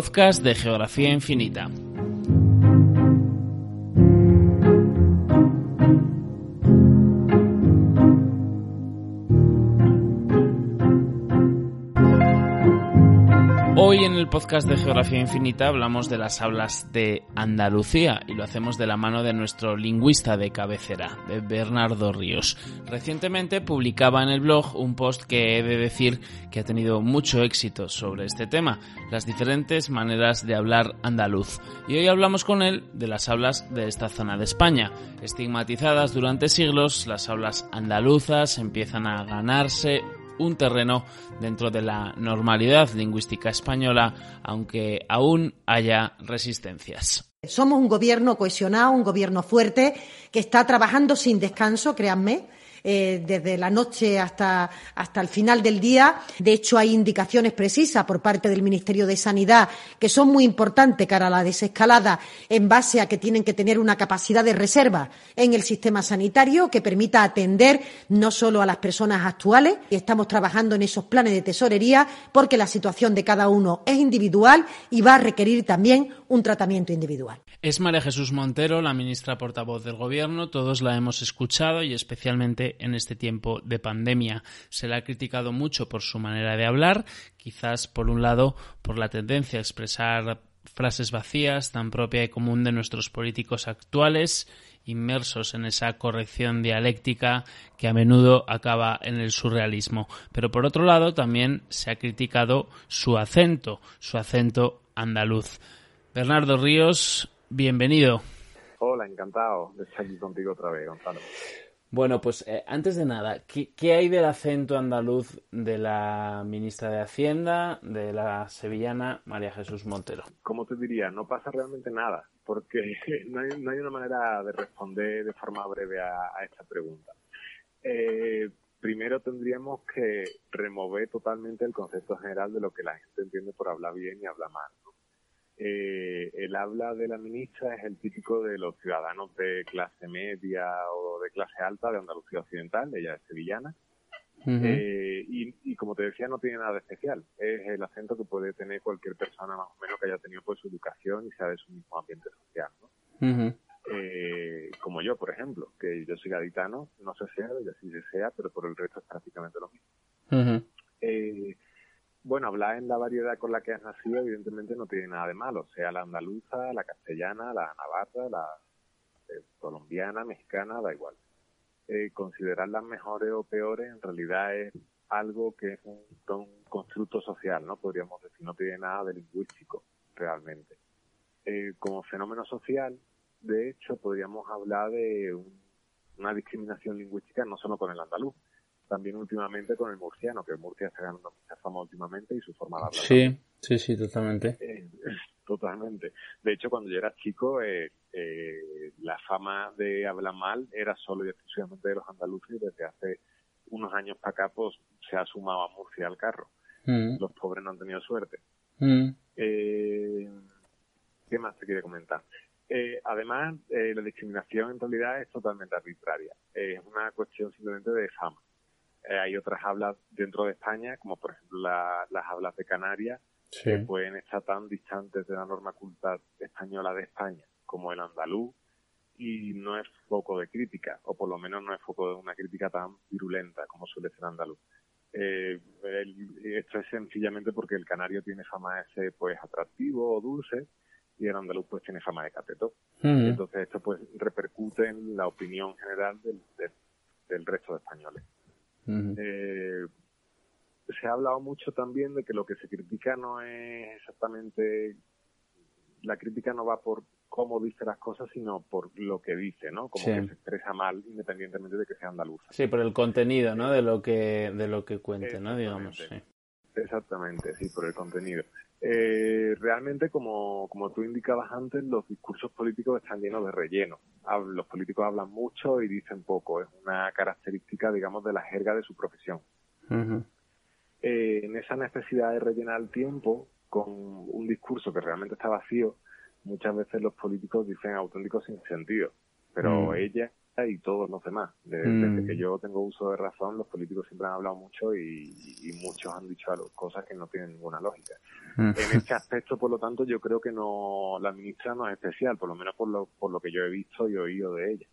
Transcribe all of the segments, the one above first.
podcast de Geografía Infinita. Podcast de Geografía Infinita hablamos de las hablas de Andalucía y lo hacemos de la mano de nuestro lingüista de cabecera, Bernardo Ríos. Recientemente publicaba en el blog un post que he de decir que ha tenido mucho éxito sobre este tema, las diferentes maneras de hablar andaluz. Y hoy hablamos con él de las hablas de esta zona de España. Estigmatizadas durante siglos, las hablas andaluzas empiezan a ganarse un terreno dentro de la normalidad lingüística española, aunque aún haya resistencias. Somos un gobierno cohesionado, un gobierno fuerte, que está trabajando sin descanso, créanme, eh, desde la noche hasta, hasta el final del día. De hecho, hay indicaciones precisas por parte del Ministerio de Sanidad que son muy importantes cara a la desescalada en base a que tienen que tener una capacidad de reserva en el sistema sanitario que permita atender no solo a las personas actuales, y estamos trabajando en esos planes de tesorería porque la situación de cada uno es individual y va a requerir también un tratamiento individual. Es María Jesús Montero, la ministra portavoz del Gobierno. Todos la hemos escuchado y especialmente en este tiempo de pandemia. Se la ha criticado mucho por su manera de hablar, quizás por un lado por la tendencia a expresar frases vacías tan propia y común de nuestros políticos actuales, inmersos en esa corrección dialéctica que a menudo acaba en el surrealismo. Pero por otro lado también se ha criticado su acento, su acento andaluz. Bernardo Ríos, bienvenido. Hola, encantado de estar aquí contigo otra vez, Gonzalo. Bueno, pues eh, antes de nada, ¿qué, ¿qué, hay del acento andaluz de la ministra de Hacienda, de la sevillana María Jesús Montero? Como te diría, no pasa realmente nada, porque no hay, no hay una manera de responder de forma breve a, a esta pregunta. Eh, primero tendríamos que remover totalmente el concepto general de lo que la gente entiende por hablar bien y hablar mal. ¿no? Eh, el habla de la ministra es el típico de los ciudadanos de clase media o de clase alta de Andalucía Occidental, ella es sevillana. Uh -huh. eh, y, y, como te decía, no tiene nada de especial. Es el acento que puede tener cualquier persona más o menos que haya tenido pues su educación y sea de su mismo ambiente social. ¿no? Uh -huh. eh, como yo, por ejemplo, que yo soy gaditano, no sé sea, y así se sea, pero por el resto es prácticamente lo mismo. Uh -huh. Bueno, hablar en la variedad con la que has nacido, evidentemente no tiene nada de malo, sea la andaluza, la castellana, la navarra, la eh, colombiana, mexicana, da igual. Eh, considerarlas mejores o peores en realidad es algo que es un, un, constructo social, ¿no? Podríamos decir, no tiene nada de lingüístico realmente. Eh, como fenómeno social, de hecho, podríamos hablar de un, una discriminación lingüística no solo con el andaluz, también últimamente con el murciano, que Murcia está ganando mucha fama últimamente y su forma de hablar. Sí, sí, sí, totalmente. Eh, totalmente. De hecho, cuando yo era chico, eh, eh, la fama de hablar mal era solo y exclusivamente de los andaluces y desde hace unos años para acá, pues se ha sumado a Murcia al carro. Mm. Los pobres no han tenido suerte. Mm. ¿Qué más te quiere comentar? Eh, además, eh, la discriminación en realidad es totalmente arbitraria. Eh, es una cuestión simplemente de fama. Eh, hay otras hablas dentro de España, como por ejemplo la, las hablas de Canarias, sí. que pueden estar tan distantes de la norma culta española de España como el andaluz, y no es foco de crítica, o por lo menos no es foco de una crítica tan virulenta como suele ser andaluz. Eh, el, esto es sencillamente porque el canario tiene fama de ser pues atractivo o dulce, y el andaluz pues tiene fama de cateto. Uh -huh. Entonces esto pues repercute en la opinión general del, del, del resto de españoles. Uh -huh. eh, se ha hablado mucho también de que lo que se critica no es exactamente la crítica no va por cómo dice las cosas, sino por lo que dice, ¿no? Como que se expresa mal independientemente de que sea andaluza. Sí, por el contenido, ¿no? De lo que, de lo que cuente, ¿no? Digamos, sí. Exactamente, sí, por el contenido. Eh, realmente, como, como tú indicabas antes, los discursos políticos están llenos de relleno. Los políticos hablan mucho y dicen poco. Es una característica, digamos, de la jerga de su profesión. Eh, en esa necesidad de rellenar el tiempo con un discurso que realmente está vacío, muchas veces los políticos dicen auténticos sin sentido. Pero mm. ella y todos los demás. Desde, mm. que yo tengo uso de razón, los políticos siempre han hablado mucho y, muchos han dicho cosas que no tienen ninguna lógica. Mm. En este aspecto, por lo tanto, yo creo que no la ministra no es especial, por lo menos por lo, por lo que yo he visto y oído de ella.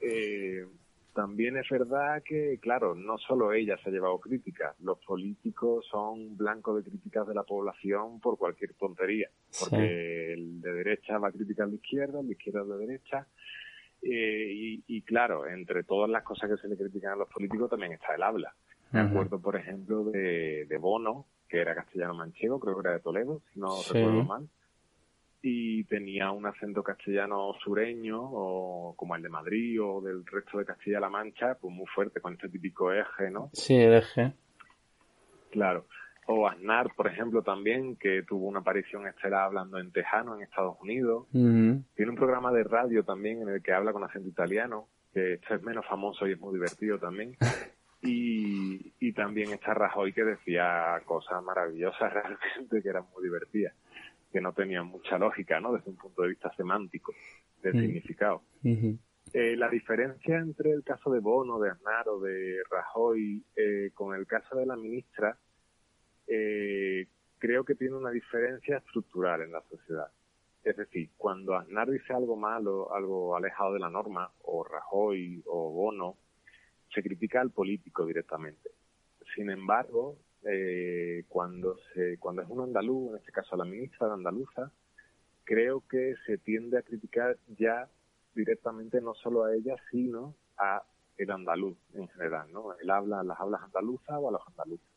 eh, también es verdad que, claro, no solo ella se ha llevado críticas, los políticos son blancos de críticas de la población por cualquier tontería, porque el de derecha va a criticar a la izquierda, el de izquierda a la derecha, eh, y, claro, entre todas las cosas que se le critican a los políticos también está el habla. Me acuerdo, por ejemplo, de, Bono, que era castellano manchego, creo que era de Toledo, si no recuerdo mal, y tenía un acento castellano sureño, o como el de Madrid o del resto de Castilla-La Mancha, pues muy fuerte, con este típico eje, ¿no? Sí, el eje. Claro o Aznar, por ejemplo, también, que tuvo una aparición estelar hablando en tejano en Estados Unidos. Tiene un programa de radio también en el que habla con acento italiano, que este es menos famoso y es muy divertido también. Y, y también está Rajoy que decía cosas maravillosas realmente, que eran muy divertidas, que no tenían mucha lógica, ¿no? Desde un punto de vista semántico, del significado. Eh, la diferencia entre el caso de Bono, de Aznar o de Rajoy eh, con el caso de la ministra eh, creo que tiene una diferencia estructural en la sociedad. Es decir, cuando Aznar dice algo malo, algo alejado de la norma, o Rajoy o Bono, se critica al político directamente. Sin embargo, eh, cuando se cuando es un andaluz, en este caso a la ministra de andaluza, creo que se tiende a criticar ya directamente no solo a ella, sino a el andaluz en general, ¿no? Él habla las hablas andaluzas o a los andaluces.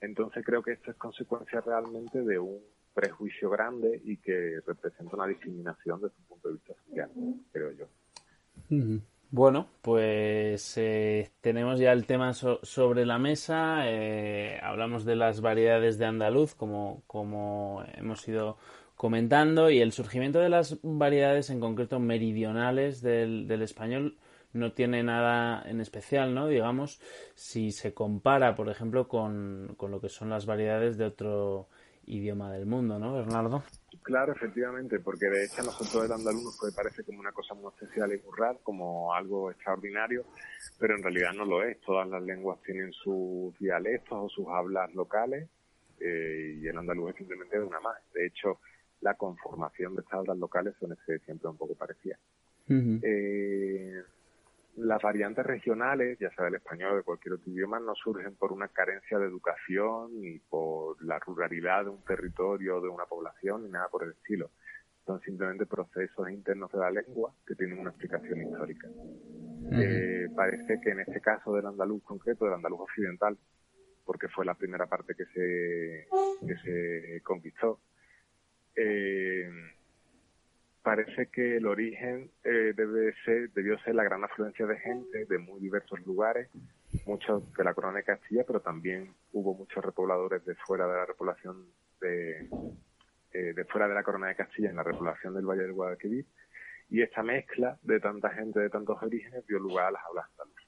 Entonces creo que esto es consecuencia realmente de un prejuicio grande y que representa una discriminación desde un punto de vista social, creo yo. Bueno, pues eh, tenemos ya el tema sobre la mesa. Eh, hablamos de las variedades de andaluz, como, como hemos ido comentando, y el surgimiento de las variedades, en concreto meridionales del, del español, no tiene nada en especial, ¿no? Digamos, si se compara, por ejemplo, con, lo que son las variedades de otro idioma del mundo, ¿no, Bernardo? Claro, efectivamente, porque de hecho a nosotros el andaluz nos puede parecer como una cosa muy especial y muy rara, como algo extraordinario, pero en realidad no lo es. Todas las lenguas tienen sus dialectos o sus hablas locales eh, y el andaluz es simplemente una más. De hecho, la conformación de estas hablas locales suele ser siempre un poco parecida. eh, las variantes regionales, ya sea del español o de cualquier otro idioma, no surgen por una carencia de educación ni por la ruralidad de un territorio o de una población ni nada por el estilo. Son simplemente procesos internos de la lengua que tienen una explicación histórica. Eh, parece que en este caso del andaluz concreto, del andaluz occidental, porque fue la primera parte que se, que se conquistó, eh, parece que el origen eh, debe ser, debió ser la gran afluencia de gente de muy diversos lugares, muchos de la corona de Castilla, pero también hubo muchos repobladores de fuera de la repoblación de, eh, de fuera de la corona de Castilla en la repoblación del Valle del Guadalquivir, y esta mezcla de tanta gente de tantos orígenes dio lugar a las hablas andaluzas.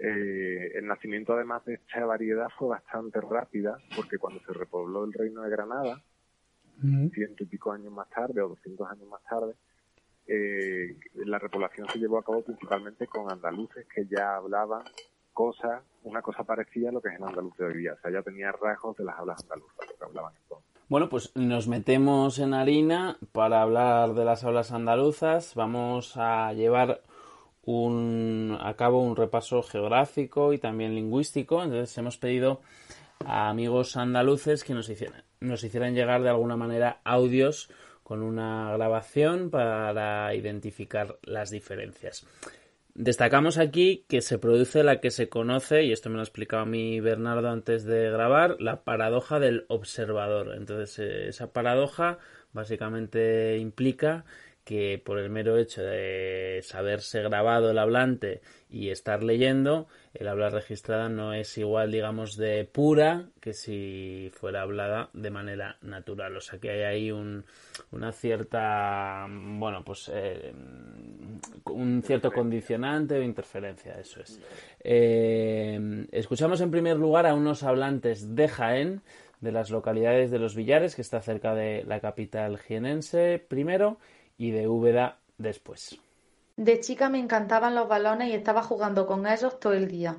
Eh, el nacimiento además de esta variedad fue bastante rápida porque cuando se repobló el reino de Granada, ciento y pico años más tarde o doscientos años más tarde, eh, la repoblación se llevó a cabo principalmente con andaluces que ya hablaban cosas, una cosa parecida a lo que es el andaluz de hoy día. O sea, ya tenía rasgos de las hablas andaluzas, lo que hablaban entonces. Bueno, pues nos metemos en harina para hablar de las hablas andaluzas. Vamos a llevar un, a cabo un repaso geográfico y también lingüístico. Entonces hemos pedido a amigos andaluces que nos hicieran, nos hicieran llegar de alguna manera audios con una grabación para identificar las diferencias. Destacamos aquí que se produce la que se conoce, y esto me lo ha explicado a mí Bernardo antes de grabar, la paradoja del observador. Entonces, eh, esa paradoja básicamente implica que por el mero hecho de saberse grabado el hablante y estar leyendo, el habla registrada no es igual, digamos, de pura que si fuera hablada de manera natural. O sea que hay ahí un, una cierta, bueno, pues eh, un cierto condicionante o interferencia, eso es. Eh, escuchamos en primer lugar a unos hablantes de Jaén, de las localidades de Los Villares, que está cerca de la capital jienense, primero, y de Úbeda después. De chica me encantaban los balones y estaba jugando con ellos todo el día.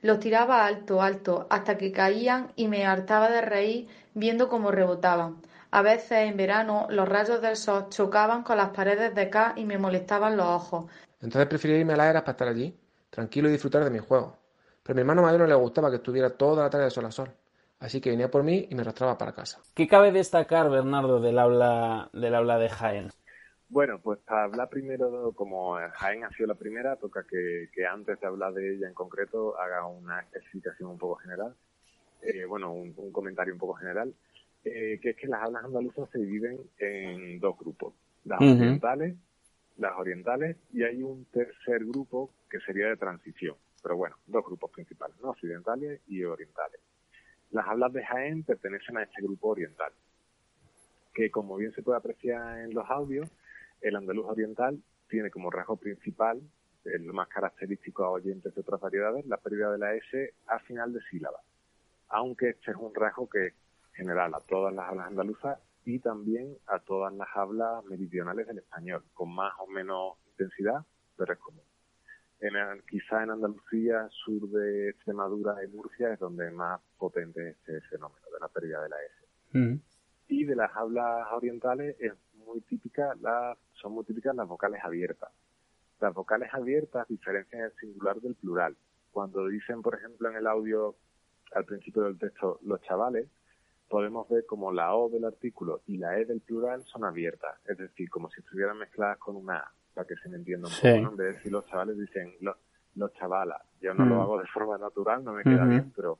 Los tiraba alto, alto, hasta que caían y me hartaba de reír viendo cómo rebotaban. A veces en verano los rayos del sol chocaban con las paredes de acá y me molestaban los ojos. Entonces prefería irme a las eras para estar allí, tranquilo y disfrutar de mi juego. Pero a mi hermano mayor no le gustaba que estuviera toda la tarde de sol a sol. Así que venía por mí y me arrastraba para casa. ¿Qué cabe destacar, Bernardo, del aula, del aula de Jaén? Bueno, pues para hablar primero, como Jaén ha sido la primera, toca que, antes de hablar de ella en concreto haga una explicación un poco general, eh, bueno, un, comentario un poco general, eh, que es que las hablas andaluzas se dividen en dos grupos, las orientales, las orientales, y hay un tercer grupo que sería de transición, pero bueno, dos grupos principales, ¿no? occidentales y orientales. Las hablas de Jaén pertenecen a este grupo oriental, que como bien se puede apreciar en los audios, el andaluz oriental tiene como rasgo principal, el más característico a oyentes de otras variedades, la pérdida de la S a final de sílaba. Aunque este es un rasgo que es general a todas las hablas andaluzas y también a todas las hablas meridionales del español, con más o menos intensidad, pero es común. En, quizá en Andalucía, sur de Extremadura y Murcia es donde más potente es este fenómeno de la pérdida de la S. Mm. Y de las hablas orientales es muy típica las son muy típicas las vocales abiertas. Las vocales abiertas diferencian el singular del plural. Cuando dicen, por ejemplo, en el audio al principio del texto los chavales, podemos ver como la O del artículo y la E del plural son abiertas, es decir, como si estuvieran mezcladas con una A, para que se me entienda un poco, En vez de decir los chavales, dicen los, los chavalas. Yo no lo mm. hago de forma natural, no me queda bien, pero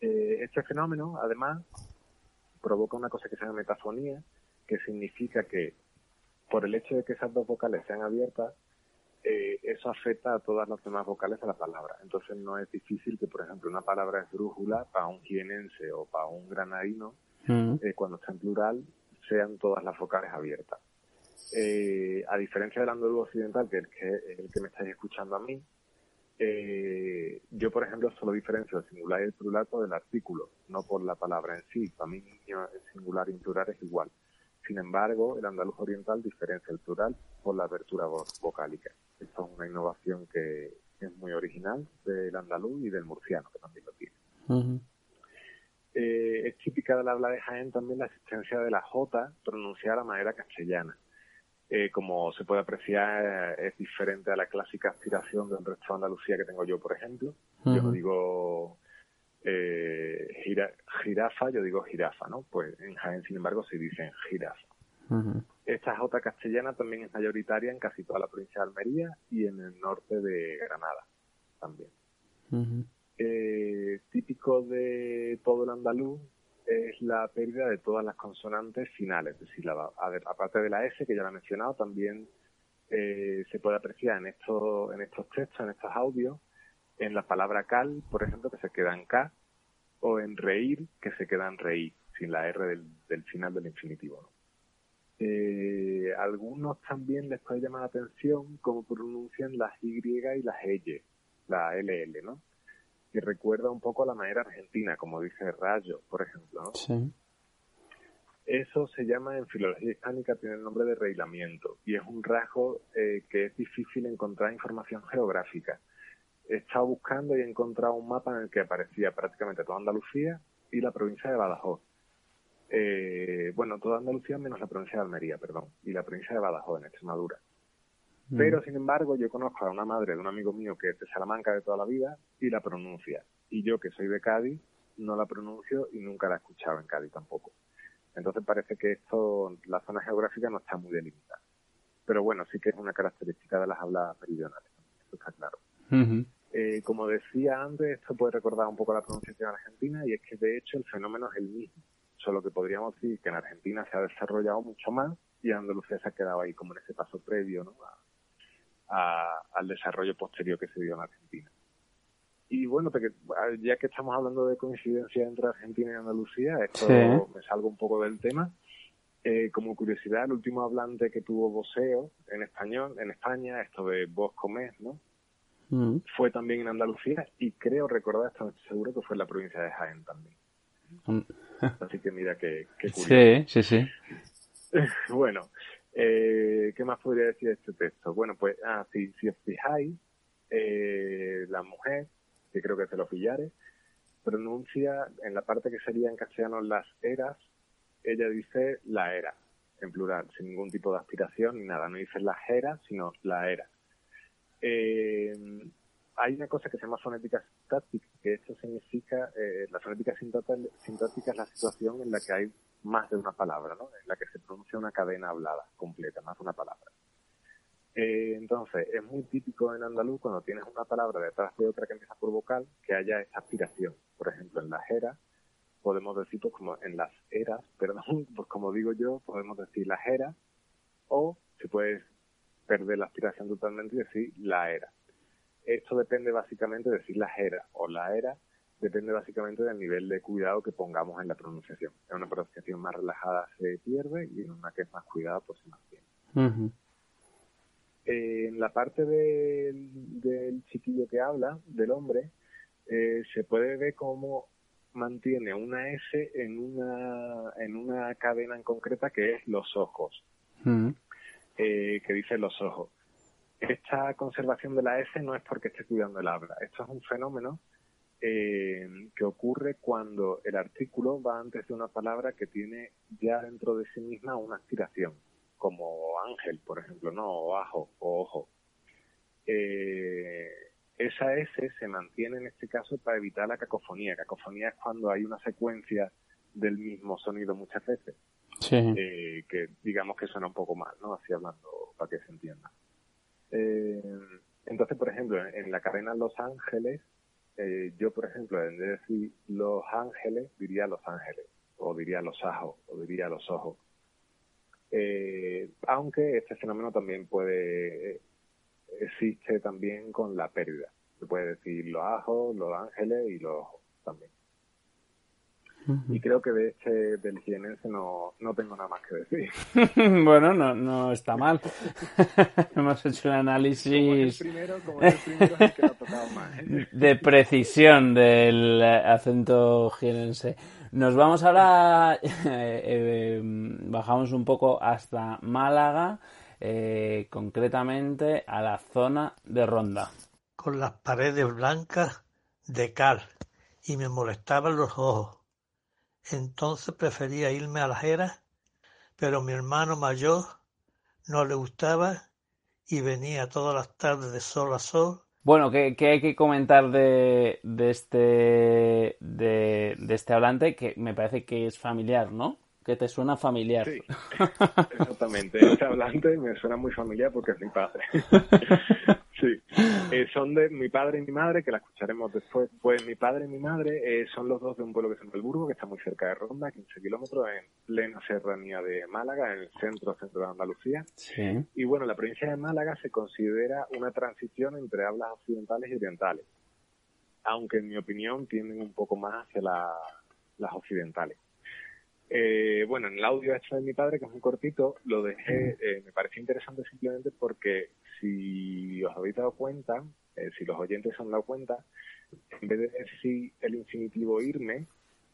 eh, este fenómeno, además, provoca una cosa que se llama metafonía, que significa que por el hecho de que esas dos vocales sean abiertas, eh, eso afecta a todas las demás vocales de la palabra. Entonces no es difícil que, por ejemplo, una palabra es brújula para un jienense o para un granadino, mm. eh, cuando está en plural, sean todas las vocales abiertas. Eh, a diferencia del andaluz occidental, que es el que, me estáis escuchando a mí, yo, por ejemplo, solo diferencio el singular y el plural por el artículo, no por la palabra en sí. Para mí, el singular y el plural es igual. Sin embargo, el andaluz oriental diferencia el plural por la apertura vocálica. Esto es una innovación que es muy original del andaluz y del murciano, que también lo tiene. Eh, es típica del habla de Jaén también la existencia de la J pronunciada de manera castellana. Eh, como se puede apreciar, es diferente a la clásica aspiración del resto de Andalucía que tengo yo, por ejemplo. Yo digo eh, jirafa, yo digo jirafa, ¿no? Pues en Jaén, sin embargo, se dicen jirafa. Esta J castellana también es mayoritaria en casi toda la provincia de Almería y en el norte de Granada también. eh, típico de todo el andaluz es la pérdida de todas las consonantes finales de sílaba. A ver, aparte de la S, que ya lo he mencionado, también eh, se puede apreciar en, estos en estos textos, en estos audios, en la palabra cal, por ejemplo, que se queda en K, o en reír, que se queda en reír, sin la R del, final del infinitivo. Eh, algunos también les puede llamar la atención cómo pronuncian las Y y las L, la LL, ¿no? Que recuerda un poco a la manera argentina, como dice Rayo, por ejemplo, Sí. Eso se llama en filología hispánica, tiene el nombre de reilamiento y es un rasgo eh, que es difícil encontrar información geográfica he estado buscando y he encontrado un mapa en el que aparecía prácticamente toda Andalucía y la provincia de Badajoz. Eh, bueno, toda Andalucía menos la provincia de Almería, perdón, y la provincia de Badajoz, en Extremadura. Mm. Pero, sin embargo, yo conozco a una madre de un amigo mío que es de Salamanca de toda la vida y la pronuncia. Y yo, que soy de Cádiz, no la pronuncio y nunca la he escuchado en Cádiz tampoco. Entonces parece que esto, la zona geográfica no está muy delimitada. Pero bueno, sí que es una característica de las hablas meridionales, eso está claro. Eh, como decía antes, esto puede recordar un poco la pronunciación argentina y es que de hecho el fenómeno es el mismo, solo que podríamos decir que en Argentina se ha desarrollado mucho más y Andalucía se ha quedado ahí como en ese paso previo ¿no? al desarrollo posterior que se dio en Argentina. Y bueno, ya que estamos hablando de coincidencia entre Argentina y Andalucía, esto me salgo un poco del tema. Eh, como curiosidad, el último hablante que tuvo voceo en español, en España, esto de Vos Comés, ¿no? Fue también en Andalucía y creo recordar, estoy seguro que fue en la provincia de Jaén también. Mm. Así que mira qué, curioso. Sí, sí, sí. bueno, eh, ¿qué más podría decir de este texto? Bueno, pues, ah, si, si os fijáis, eh, la mujer, que creo que se lo fillares, pronuncia en la parte que sería en castellano las eras, ella dice la era, en plural, sin ningún tipo de aspiración ni nada. No dice la era, sino la era. Eh, hay una cosa que se llama fonética sintáctica, que esto significa, eh, la fonética sintáctica es la situación en la que hay más de una palabra, ¿no? En la que se pronuncia una cadena hablada completa, más de una palabra. Eh, entonces, es muy típico en andaluz cuando tienes una palabra detrás de otra que empieza por vocal, que haya esta aspiración. Por ejemplo, en la era podemos decir, pues como en las eras, perdón, pues como digo yo, podemos decir las eras, o se puede perder la aspiración totalmente y decir la era. Esto depende básicamente de decir la era o la era, depende básicamente del nivel de cuidado que pongamos en la pronunciación. En una pronunciación más relajada se pierde y en una que es más cuidada pues se mantiene. Eh, en la parte del, chiquillo que habla, del hombre, eh, se puede ver como mantiene una S en una, en una cadena en concreta que es los ojos. Eh, que dice los ojos. Esta conservación de la S no es porque esté cuidando el habla, esto es un fenómeno eh, que ocurre cuando el artículo va antes de una palabra que tiene ya dentro de sí misma una aspiración, como ángel, por ejemplo, no, o ajo, o ojo. Eh, esa S se mantiene en este caso para evitar la cacofonía. Cacofonía es cuando hay una secuencia del mismo sonido muchas veces. Eh, que digamos que suena un poco mal, ¿no? Así hablando para que se entienda. Eh, entonces, por ejemplo, en, la cadena Los Ángeles, eh, yo, por ejemplo, en decir Los Ángeles, diría Los Ángeles, o diría Los Ajos, o diría Los Ojos. aunque este fenómeno también puede existe también con la pérdida. Se puede decir los ajos, los ángeles y los ojos también. Y creo que de este del jienense no, no tengo nada más que decir. bueno, no, no está mal. Hemos hecho un análisis de precisión del acento jienense. Nos vamos ahora, eh, eh, bajamos un poco hasta Málaga eh, concretamente a la zona de Ronda. Con las paredes blancas de cal y me molestaban los ojos. Entonces prefería irme a las eras, pero mi hermano mayor no le gustaba y venía todas las tardes de sol a sol. Bueno, ¿qué, hay que comentar de, de este de, de, este hablante? Que me parece que es familiar, ¿no? que te suena familiar. Sí, exactamente. Este hablante me suena muy familiar porque es mi padre. sí. Eh, son de mi padre y mi madre, que la escucharemos después. Pues mi padre y mi madre eh, son los dos de un pueblo que se llama El Burgo, que está muy cerca de Ronda, 15 kilómetros, en plena serranía de Málaga, en el centro, centro de Andalucía. Sí. Y bueno, la provincia de Málaga se considera una transición entre hablas occidentales y orientales. Aunque en mi opinión tienden un poco más hacia las occidentales. Eh, bueno, en el audio hecho de mi padre, que es muy cortito, lo dejé, eh, me pareció interesante simplemente porque si os habéis dado cuenta, eh, si los oyentes se han dado cuenta, en vez de decir el infinitivo irme,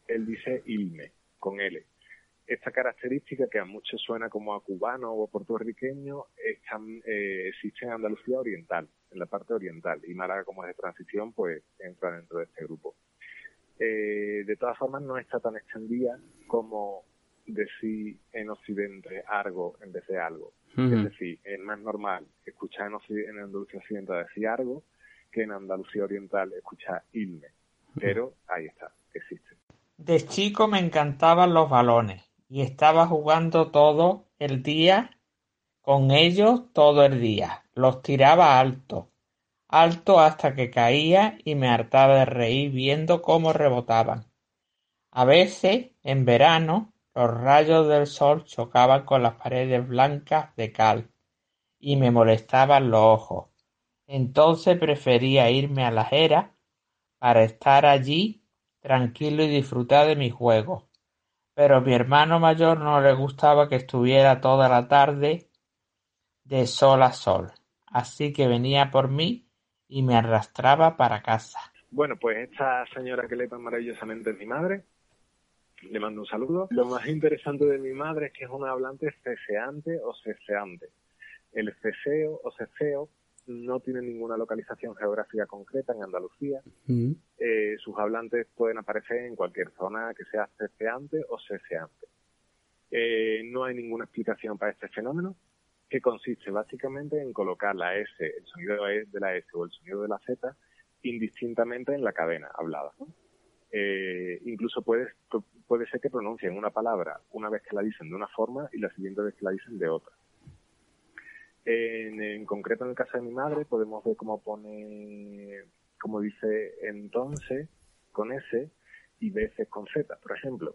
él dice ilme, con L. Esta característica que a muchos suena como a cubano o puertorriqueño existe en Andalucía oriental, en la parte oriental, y Málaga como es de transición, pues entra dentro de este grupo. Eh, de todas formas no está tan extendida como decir en Occidente algo en vez de algo. Es decir, es más normal escuchar en, Andalucía Occidental decir algo que en Andalucía Oriental escuchar ilme. Pero ahí está, existe. De chico me encantaban los balones y estaba jugando todo el día con ellos todo el día. Los tiraba alto alto hasta que caía y me hartaba de reír viendo cómo rebotaban. A veces, en verano, los rayos del sol chocaban con las paredes blancas de cal y me molestaban los ojos. Entonces prefería irme a la era para estar allí tranquilo y disfrutar de mi juego. Pero a mi hermano mayor no le gustaba que estuviera toda la tarde de sol a sol, así que venía por mí y me arrastraba para casa. Bueno, pues esta señora que lee tan maravillosamente es mi madre. Le mando un saludo. Lo más interesante de mi madre es que es una hablante ceseante o ceseante. El ceseo o ceseo no tiene ninguna localización geográfica concreta en Andalucía. Eh, sus hablantes pueden aparecer en cualquier zona que sea ceceante o ceseante. Eh, no hay ninguna explicación para este fenómeno, que consiste básicamente en colocar la S, el sonido de la S o el sonido de la Z indistintamente en la cadena hablada. Eh, incluso puede, puede ser que pronuncien una palabra una vez que la dicen de una forma y la siguiente vez que la dicen de otra. En, en concreto, en el caso de mi madre, podemos ver cómo pone, como dice entonces con S y veces con Z, por ejemplo.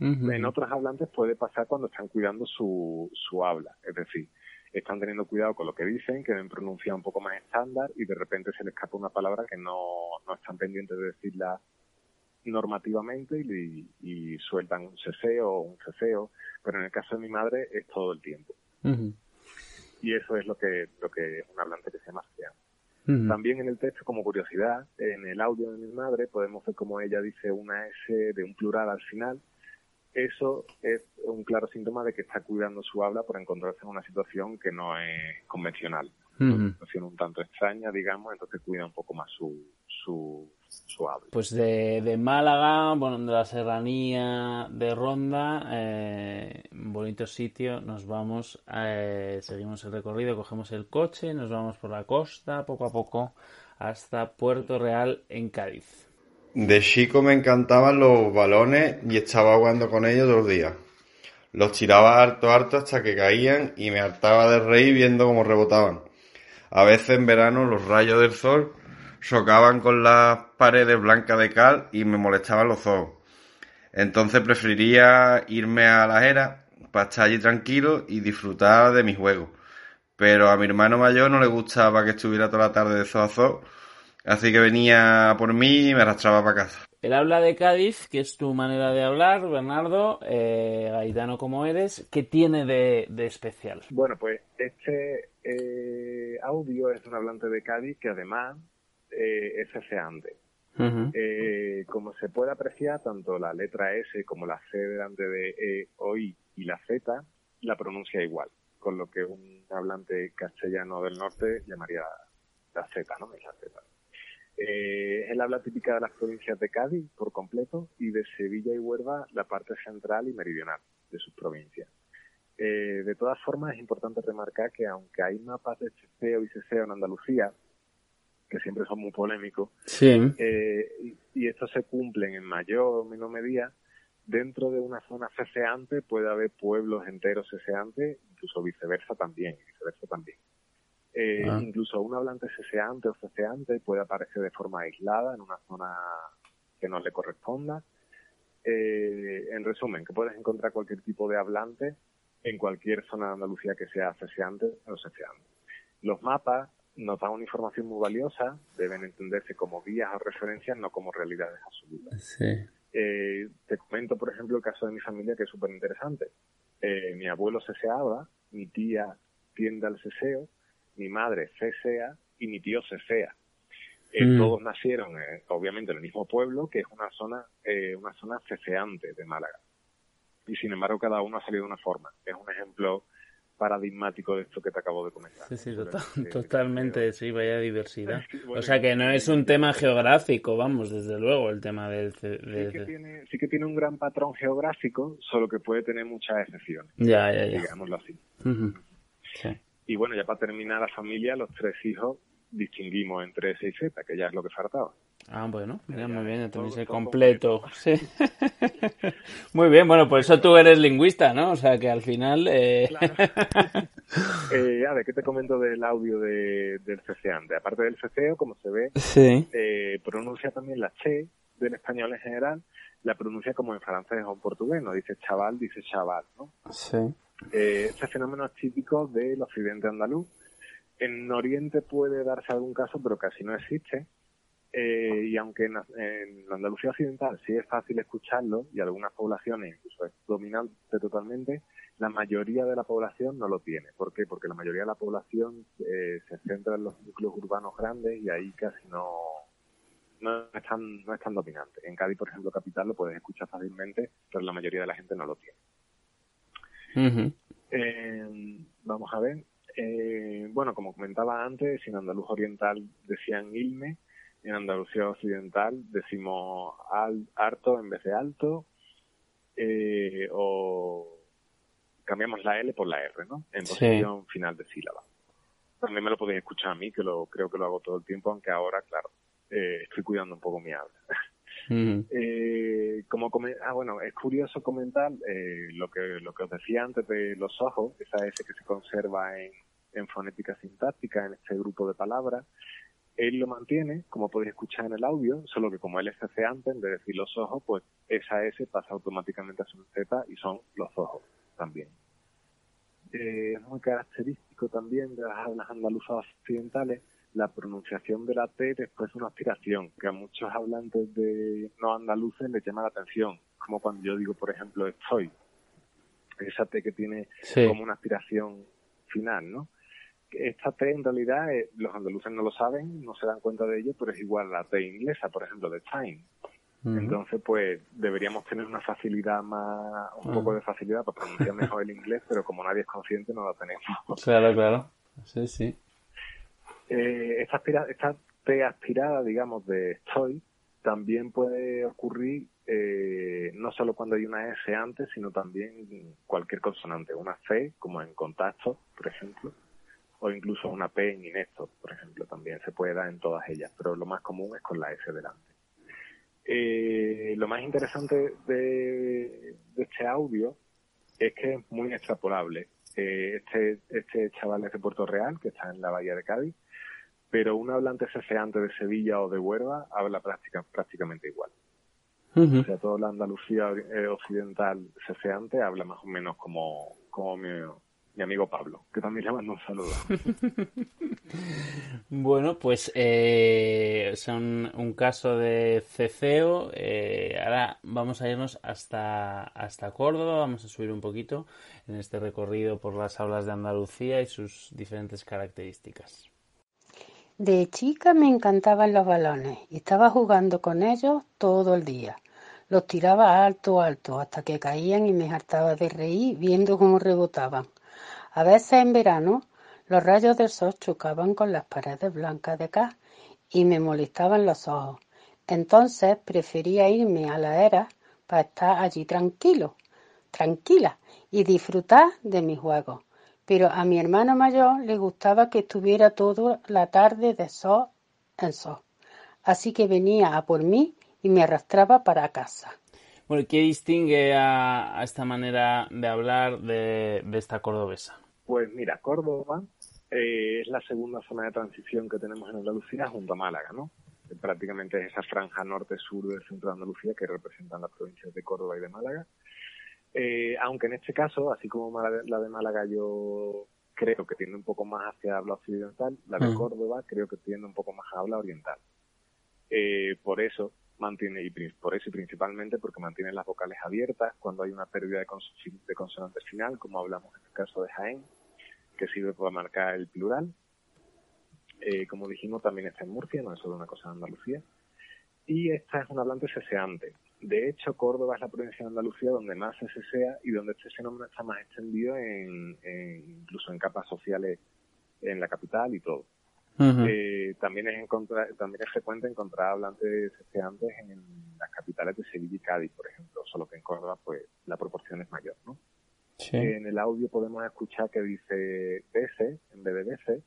En otros hablantes puede pasar cuando están cuidando su, su habla, es decir, están teniendo cuidado con lo que dicen, que deben pronunciar un poco más estándar y de repente se les escapa una palabra que no, no están pendientes de decirla normativamente y, y sueltan un ceseo o un ceseo, pero en el caso de mi madre es todo el tiempo. Y eso es lo que, lo que un hablante que se llama ceseo. También en el texto, como curiosidad, en el audio de mi madre podemos ver cómo ella dice una S de un plural al final, eso es un claro síntoma de que está cuidando su habla por encontrarse en una situación que no es convencional. Una situación un tanto extraña, digamos, entonces cuida un poco más su, su, su habla. Pues de, de Málaga, bueno, de la serranía de Ronda, eh, bonito sitio, nos vamos, eh, seguimos el recorrido, cogemos el coche, nos vamos por la costa, poco a poco, hasta Puerto Real en Cádiz. De chico me encantaban los balones y estaba jugando con ellos todos los días. Los tiraba harto, harto hasta que caían y me hartaba de reír viendo cómo rebotaban. A veces en verano los rayos del sol chocaban con las paredes blancas de cal y me molestaban los ojos. Entonces preferiría irme a la era para estar allí tranquilo y disfrutar de mi juego. Pero a mi hermano mayor no le gustaba que estuviera toda la tarde de zoo zoo Así que venía por mí y me arrastraba para casa. El habla de Cádiz, que es tu manera de hablar, Bernardo, eh, gaitano como eres, ¿qué tiene de, especial? Bueno, pues este eh, audio es un hablante de Cádiz que además eh, es ceseante. Eh, como se puede apreciar, tanto la letra S como la C delante de E, O, I y la Z la pronuncia igual, con lo que un hablante castellano del norte llamaría la Z, ¿no? la Z. Eh, es el habla típica de las provincias de Cádiz por completo y de Sevilla y Huelva la parte central y meridional de sus provincias. Eh, de todas formas, es importante remarcar que aunque hay mapas de ceseo y ceseo en Andalucía, que siempre son muy polémicos, eh, y, y, estos se cumplen en mayor o menor medida, dentro de una zona ceseante puede haber pueblos enteros ceseantes, incluso viceversa también, viceversa también. Eh, ah. Incluso un hablante ceseante o ceseante puede aparecer de forma aislada en una zona que no le corresponda. Eh, en resumen, que puedes encontrar cualquier tipo de hablante en cualquier zona de Andalucía que sea ceseante o ceseante. Los mapas nos dan una información muy valiosa, deben entenderse como guías o referencias, no como realidades absolutas. Eh, te comento, por ejemplo, el caso de mi familia, que es súper interesante. mi abuelo ceseaba, mi tía tiende al ceseo, mi madre Cesea y mi tío Cesea. Eh, mm. Todos nacieron, eh, obviamente, en el mismo pueblo, que es una zona, eh, una zona ceseante de Málaga. Y sin embargo, cada uno ha salido de una forma. Es un ejemplo paradigmático de esto que te acabo de comentar. Sí, sí, totalmente, sí, vaya diversidad. o sea que no es un tema geográfico, vamos, desde luego, el tema del... Sí, que tiene, sí que tiene un gran patrón geográfico, solo que puede tener muchas excepciones. Ya, ya, ya. Digámoslo así. sí. Y bueno, ya para terminar la familia, los tres hijos distinguimos entre S y Z, que ya es lo que faltaba. Ah, bueno, mira, muy bien, entonces el completo. Sí. muy bien, bueno, por eso tú eres lingüista, ¿no? O sea que al final... Eh... eh, a ver, ¿qué te comento del audio de, del ceceante? Aparte del ceceo, como se ve, sí. eh, pronuncia también la C del español en general la pronuncia como en francés o en portugués, no dice chaval, dice chaval, ¿no? Sí. Eh, este fenómeno es típico del occidente andaluz. En Oriente puede darse algún caso, pero casi no existe. Eh, y aunque en, en, Andalucía occidental sí es fácil escucharlo, y algunas poblaciones incluso es dominante totalmente, la mayoría de la población no lo tiene. ¿Por qué? Porque la mayoría de la población eh, se centra en los núcleos urbanos grandes y ahí casi no, no es no es tan dominante. En Cádiz, por ejemplo, capital, lo puedes escuchar fácilmente, pero la mayoría de la gente no lo tiene. Eh, vamos a ver. Eh, bueno, como comentaba antes, en andaluz oriental decían ilme, en Andalucía occidental decimos al, harto en vez de alto, eh, o cambiamos la L por la R, ¿no? En posición sí. final de sílaba. También me lo podéis escuchar a mí, que lo creo que lo hago todo el tiempo, aunque ahora, claro, eh, estoy cuidando un poco mi habla. Eh, como ah, bueno, es curioso comentar eh, lo que lo que os decía antes de los ojos, esa S que se conserva en, en fonética sintáctica, en este grupo de palabras. Él lo mantiene, como podéis escuchar en el audio, solo que como él es en vez de decir los ojos, pues esa S pasa automáticamente a su Z y son los ojos también. Eh, es muy característico también de las hablas andaluzas occidentales la pronunciación de la T después de una aspiración, que a muchos hablantes de no andaluces les llama la atención, como cuando yo digo, por ejemplo, estoy. Esa T que tiene sí. como una aspiración final, ¿no? Esta T en realidad eh, los andaluces no lo saben, no se dan cuenta de ello, pero es igual a la T inglesa, por ejemplo, de time. Uh -huh. Entonces, pues deberíamos tener una facilidad más, un uh -huh. poco de facilidad para pronunciar mejor el inglés, pero como nadie es consciente, no la tenemos. Claro, claro. Sí, sí. Eh, esta, aspira, esta T aspirada, digamos, de estoy, también puede ocurrir eh, no solo cuando hay una S antes, sino también cualquier consonante. Una C, como en contacto, por ejemplo, o incluso una P en inepto, por ejemplo, también se puede dar en todas ellas, pero lo más común es con la S delante. Eh, lo más interesante de, de, este audio es que es muy extrapolable. Eh, este, este chaval es de Puerto Real, que está en la bahía de Cádiz, pero un hablante ceceante de Sevilla o de Huelva habla práctica, prácticamente igual. Uh -huh. O sea, toda la Andalucía occidental ceceante habla más o menos como, como mi, mi amigo Pablo, que también le mando un saludo. bueno, pues eh, son un caso de ceceo. Eh, ahora vamos a irnos hasta, hasta Córdoba, vamos a subir un poquito en este recorrido por las aulas de Andalucía y sus diferentes características. De chica me encantaban los balones y estaba jugando con ellos todo el día. Los tiraba alto, alto, hasta que caían y me hartaba de reír viendo cómo rebotaban. A veces en verano los rayos del sol chocaban con las paredes blancas de acá y me molestaban los ojos. Entonces prefería irme a la era para estar allí tranquilo, tranquila y disfrutar de mis juegos pero a mi hermano mayor le gustaba que estuviera toda la tarde de sol en sol. Así que venía a por mí y me arrastraba para casa. Bueno, ¿qué distingue a, a esta manera de hablar de, de, esta cordobesa? Pues mira, Córdoba eh, es la segunda zona de transición que tenemos en Andalucía junto a Málaga, ¿no? Prácticamente es esa franja norte-sur del centro de Andalucía que representan las provincias de Córdoba y de Málaga. Eh, aunque en este caso, así como la de Málaga yo creo que tiende un poco más hacia habla occidental, la de Córdoba creo que tiende un poco más a habla oriental. Eh, por eso mantiene, y por eso y principalmente porque mantiene las vocales abiertas cuando hay una pérdida de, cons de consonante final, como hablamos en el caso de Jaén, que sirve para marcar el plural. Eh, como dijimos, también está en Murcia, no es solo una cosa de Andalucía. Y esta es un hablante ceseante. De hecho, Córdoba es la provincia de Andalucía donde más se cesea y donde este fenómeno está más extendido en, en, incluso en capas sociales en la capital y todo. Uh -huh. eh, también, es encontrar, también es frecuente encontrar hablantes ceseantes en las capitales de Sevilla y Cádiz, por ejemplo, solo que en Córdoba pues la proporción es mayor, ¿no? Sí. En el audio podemos escuchar que dice BC en vez de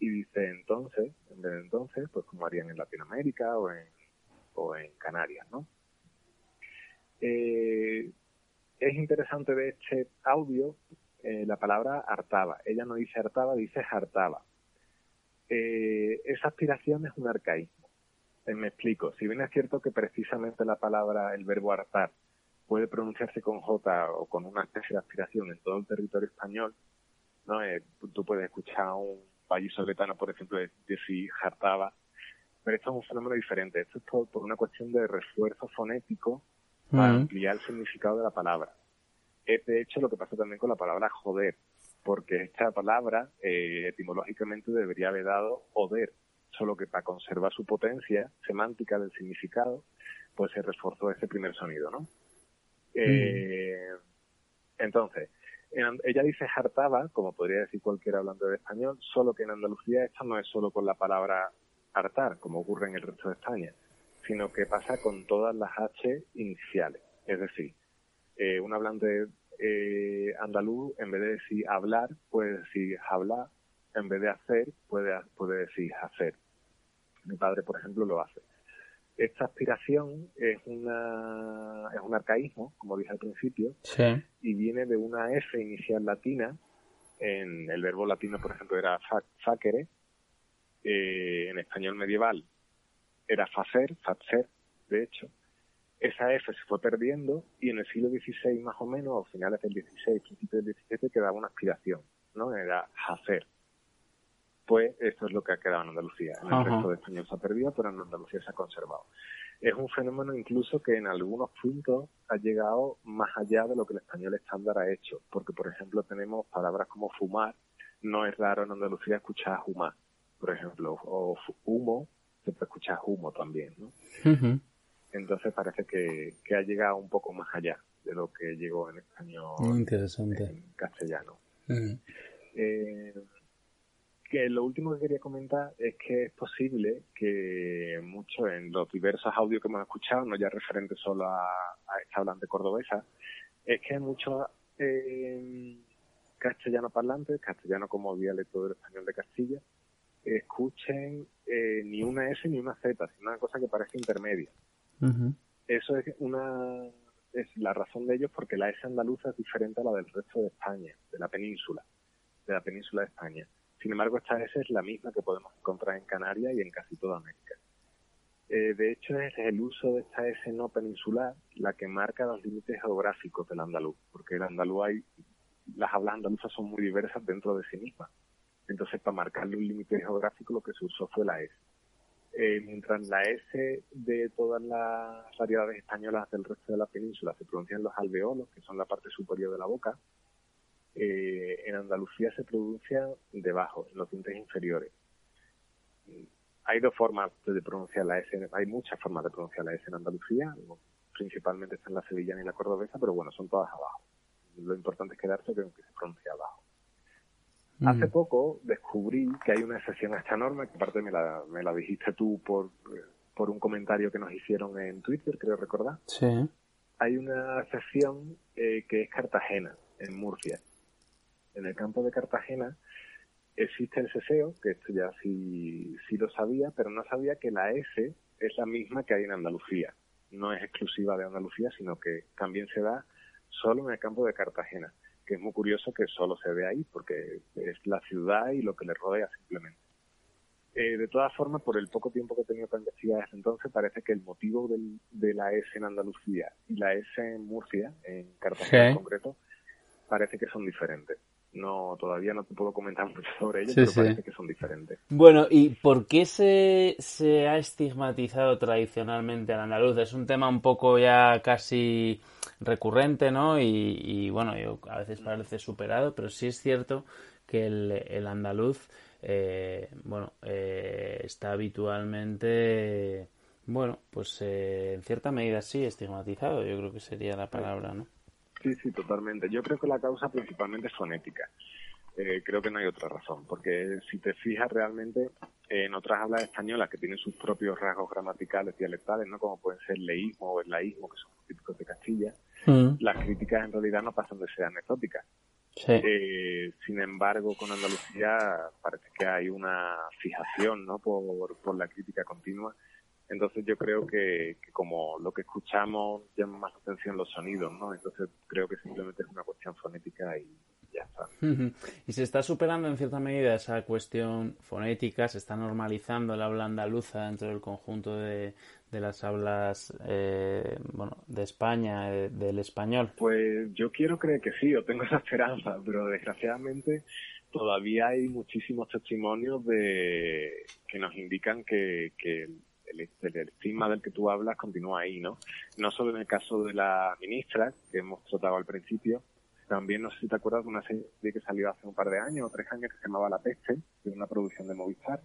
y dice entonces en vez de entonces, pues como harían en Latinoamérica o en, o en Canarias, ¿no? Eh, es interesante de este audio eh, la palabra hartaba. Ella no dice hartaba, dice hartaba. Eh, esa aspiración es un arcaísmo. Eh, me explico. Si bien es cierto que precisamente la palabra, el verbo hartar, puede pronunciarse con J o con una especie de aspiración en todo el territorio español, ¿no? Eh, tú puedes escuchar a un vallisoletano, por ejemplo, decir hartaba, pero esto es un fenómeno diferente. Esto es por, por una cuestión de refuerzo fonético para ampliar el significado de la palabra. Es de hecho lo que pasa también con la palabra joder, porque esta palabra eh, etimológicamente debería haber dado joder, solo que para conservar su potencia semántica del significado, pues se reforzó ese primer sonido, ¿no? Eh, entonces, ella dice hartaba, como podría decir cualquiera hablando de español, solo que en Andalucía esto no es solo con la palabra hartar, como ocurre en el resto de España, sino que pasa con todas las H iniciales. Es decir, eh, un hablante eh, andaluz, en vez de decir hablar, puede decir hablar, en vez de hacer, puede, puede decir hacer. Mi padre, por ejemplo, lo hace. Esta aspiración es, una, es un arcaísmo, como dije al principio, y viene de una F inicial latina. En el verbo latino, por ejemplo, era facere. Eh, en español medieval era facer, facer, de hecho. Esa F se fue perdiendo y en el siglo XVI más o menos, o finales del XVI, principios del XVII, quedaba una aspiración, ¿no? Era hacer pues esto es lo que ha quedado en Andalucía. En el resto de España se ha perdido, pero en Andalucía se ha conservado. Es un fenómeno incluso que en algunos puntos ha llegado más allá de lo que el español estándar ha hecho, porque por ejemplo tenemos palabras como fumar, no es raro en Andalucía escuchar fumar, por ejemplo, o humo, se puede escuchar humo también, ¿no? Entonces parece que, ha llegado un poco más allá de lo que llegó en español, interesante. en castellano. eh, que lo último que quería comentar es que es posible que mucho en los diversos audios que hemos escuchado, no ya referente solo a, esta hablante cordobesa, es que muchos eh, castellano parlantes, castellano como dialecto del español de Castilla, escuchen eh, ni una S ni una Z, sino una cosa que parece intermedia. Eso es una es la razón de ello porque la S andaluza es diferente a la del resto de España, de la península, de la península de España. Sin embargo, esta S es la misma que podemos encontrar en Canarias y en casi toda América. Eh, de hecho, es el uso de esta S no peninsular la que marca los límites geográficos del andaluz, porque el andaluz hay, las hablas andaluzas son muy diversas dentro de sí mismas. Entonces, para marcarle un límite geográfico, lo que se usó fue la S. Eh, mientras la S de todas las variedades españolas del resto de la península se pronuncian los alveolos, que son la parte superior de la boca, eh, en Andalucía se pronuncia debajo, en los dientes inferiores. Hay dos formas de pronunciar la S, hay muchas formas de pronunciar la S en Andalucía, principalmente están la sevillana y la cordobesa, pero bueno, son todas abajo. Lo importante es quedarse con que se pronuncia abajo. Mm. Hace poco descubrí que hay una excepción a esta norma, que aparte me la, me la dijiste tú por, por un comentario que nos hicieron en Twitter, creo recordar. Sí. Hay una excepción eh, que es Cartagena, en Murcia en el campo de Cartagena existe el ceseo, que esto ya sí, sí lo sabía, pero no sabía que la S es la misma que hay en Andalucía. No es exclusiva de Andalucía, sino que también se da solo en el campo de Cartagena, que es muy curioso que solo se ve ahí, porque es la ciudad y lo que le rodea simplemente. Eh, de todas formas, por el poco tiempo que he tenido para investigar desde entonces, parece que el motivo del, de la S en Andalucía y la S en Murcia, en Cartagena en concreto, parece que son diferentes no todavía no te puedo comentar mucho sobre ellos, pero parece que son diferentes. Bueno, ¿y por qué se, se ha estigmatizado tradicionalmente al andaluz? Es un tema un poco ya casi recurrente, ¿no? Y, bueno, yo, a veces parece superado, pero sí es cierto que el, el andaluz, eh, bueno, eh, está habitualmente, bueno, pues eh, en cierta medida sí estigmatizado, yo creo que sería la palabra, ¿no? Sí, sí, totalmente. Yo creo que la causa principalmente es fonética. Eh, creo que no hay otra razón, porque si te fijas realmente en otras hablas españolas que tienen sus propios rasgos gramaticales dialectales, ¿no? como pueden ser leísmo o el laísmo, que son típicos de Castilla, mm. las críticas en realidad no pasan de ser anecdóticas. Eh, sin embargo, con Andalucía parece que hay una fijación ¿no? por, por la crítica continua entonces yo creo que, como lo que escuchamos llama más atención los sonidos, ¿no? Entonces creo que simplemente es una cuestión fonética y, ya está. y se está superando en cierta medida esa cuestión fonética, se está normalizando el habla andaluza dentro del conjunto de, de las hablas eh, bueno, de España, eh, del español. Pues yo quiero creer que sí, yo tengo esa esperanza, pero desgraciadamente todavía hay muchísimos testimonios de que nos indican que, que el, el, estigma del que tú hablas continúa ahí, ¿no? No solo en el caso de la ministra, que hemos tratado al principio, también no sé si te acuerdas de una serie que salió hace un par de años o tres años que se llamaba La Peste, de una producción de Movistar.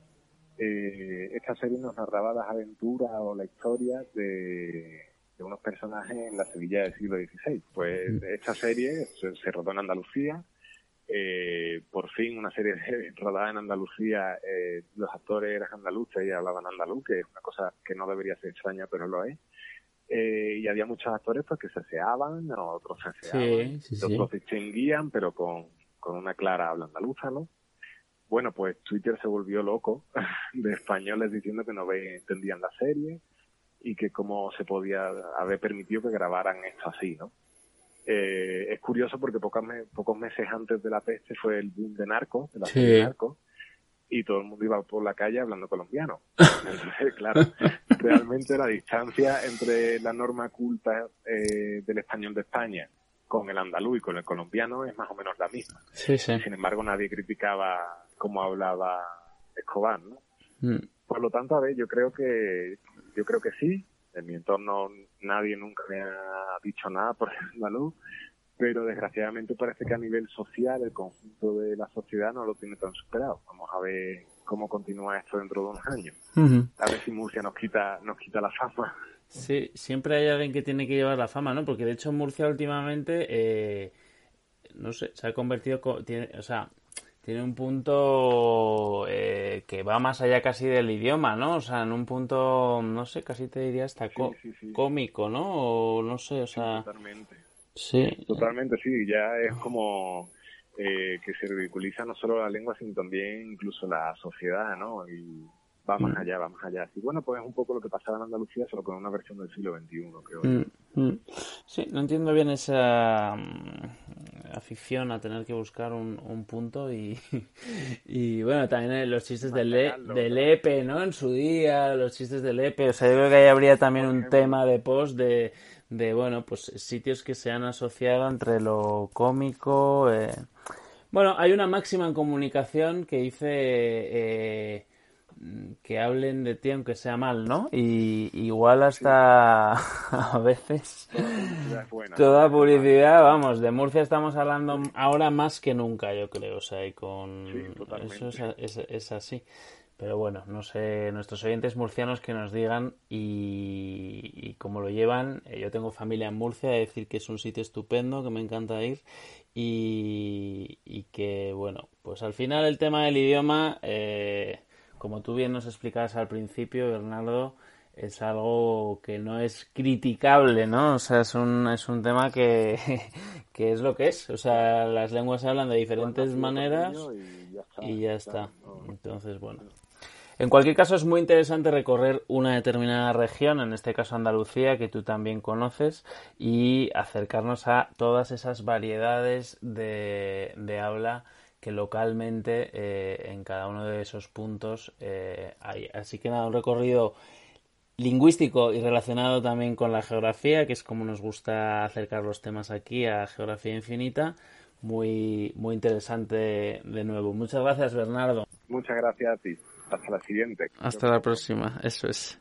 Eh, esta serie nos narraba las aventuras o la historia de, de unos personajes en la Sevilla del siglo XVI. Pues esta serie se, se rodó en Andalucía, eh, por fin una serie de, rodada en Andalucía, eh, los actores eran andaluces y hablaban andaluz, que es una cosa que no debería ser extraña, pero lo es. Eh, y había muchos actores pues que se seaban, otros se seaban, Sí, sí, sí. otros distinguían, pero con, con una clara habla andaluza, ¿no? Bueno, pues Twitter se volvió loco de españoles diciendo que no entendían la serie y que cómo se podía haber permitido que grabaran esto así, ¿no? Eh, es curioso porque pocos, me- pocos meses antes de la peste fue el boom de Narcos, de la Sí. serie Narcos, y todo el mundo iba por la calle hablando colombiano. Entonces, claro, realmente la distancia entre la norma culta eh, del español de España con el andaluz y con el colombiano es más o menos la misma. Sí, sí. Sin embargo, nadie criticaba cómo hablaba Escobar, ¿no? Mm. Por lo tanto, a ver, yo creo que yo creo que sí. En mi entorno nadie nunca me ha dicho nada por el andaluz, pero desgraciadamente parece que a nivel social el conjunto de la sociedad no lo tiene tan superado. Vamos a ver cómo continúa esto dentro de unos años. A ver si Murcia nos quita nos quita la fama. Sí, siempre hay alguien que tiene que llevar la fama, ¿no? Porque de hecho Murcia últimamente, eh, no sé, se ha convertido, co- tiene, o sea, tiene un punto eh, que va más allá casi del idioma, ¿no? O sea, en un punto, no sé, casi te diría hasta có- sí, sí. cómico, ¿no? O no sé, o sea, Totalmente. sí. Totalmente, sí. Ya es como eh, que se ridiculiza no solo la lengua, sino también incluso la sociedad, ¿no? Y va más Mm. allá, va más allá. Y bueno, pues es un poco lo que pasaba en Andalucía, solo con una versión del siglo XXI, creo. Mm, mm. Sí, no entiendo bien esa afición a tener que buscar un, un punto y, y bueno, también los chistes del, E- del EPE, ¿no? En su día, los chistes del EPE, o sea, yo creo que ahí habría también un tema de post de, de, bueno, pues sitios que se han asociado entre lo cómico. eh. Bueno, hay una máxima en comunicación que dice... eh, que hablen de ti aunque sea mal, ¿no? Y igual hasta a veces es buena. toda publicidad, vamos, de Murcia estamos hablando ahora más que nunca, yo creo, o sea, y con eso es, es- es así. Pero bueno, no sé, nuestros oyentes murcianos que nos digan y, y cómo lo llevan. Eh, Yo tengo familia en Murcia, de decir que es un sitio estupendo, que me encanta ir y, y que, bueno, pues al final el tema del idioma, eh, como tú bien nos explicabas al principio, Bernardo, es algo que no es criticable, ¿no? O sea, es un, es un tema que, que es lo que es. O sea, las lenguas se hablan de diferentes maneras y ya está. Entonces, bueno. En cualquier caso, es muy interesante recorrer una determinada región, en este caso Andalucía, que tú también conoces, y acercarnos a todas esas variedades de, de habla que localmente eh, en cada uno de esos puntos eh, hay. Así que nada, un recorrido lingüístico y relacionado también con la geografía, que es como nos gusta acercar los temas aquí a Geografía Infinita. Muy, muy interesante de nuevo. Muchas gracias, Bernardo. Muchas gracias a ti. Hasta la siguiente. Hasta la próxima, eso es.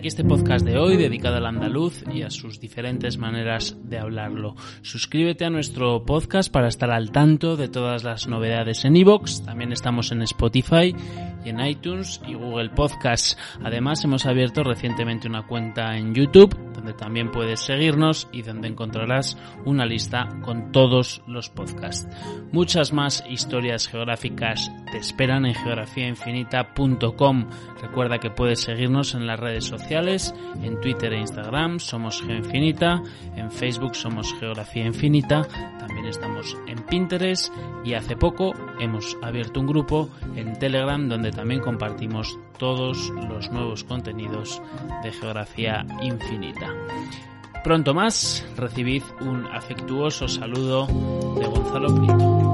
Aquí este podcast de hoy dedicado al andaluz y a sus diferentes maneras de hablarlo. Suscríbete a nuestro podcast para estar al tanto de todas las novedades en iVoox. También estamos en Spotify en iTunes y Google Podcasts. Además hemos abierto recientemente una cuenta en YouTube donde también puedes seguirnos y donde encontrarás una lista con todos los podcasts. Muchas más historias geográficas te esperan en geografiainfinita.com. Recuerda que puedes seguirnos en las redes sociales, en Twitter e Instagram somos Geoinfinita, en Facebook somos Geografía Infinita, también estamos en Pinterest y hace poco hemos abierto un grupo en Telegram también compartimos todos los nuevos contenidos de Geografía Infinita. Pronto más, recibid un afectuoso saludo de Gonzalo Prieto.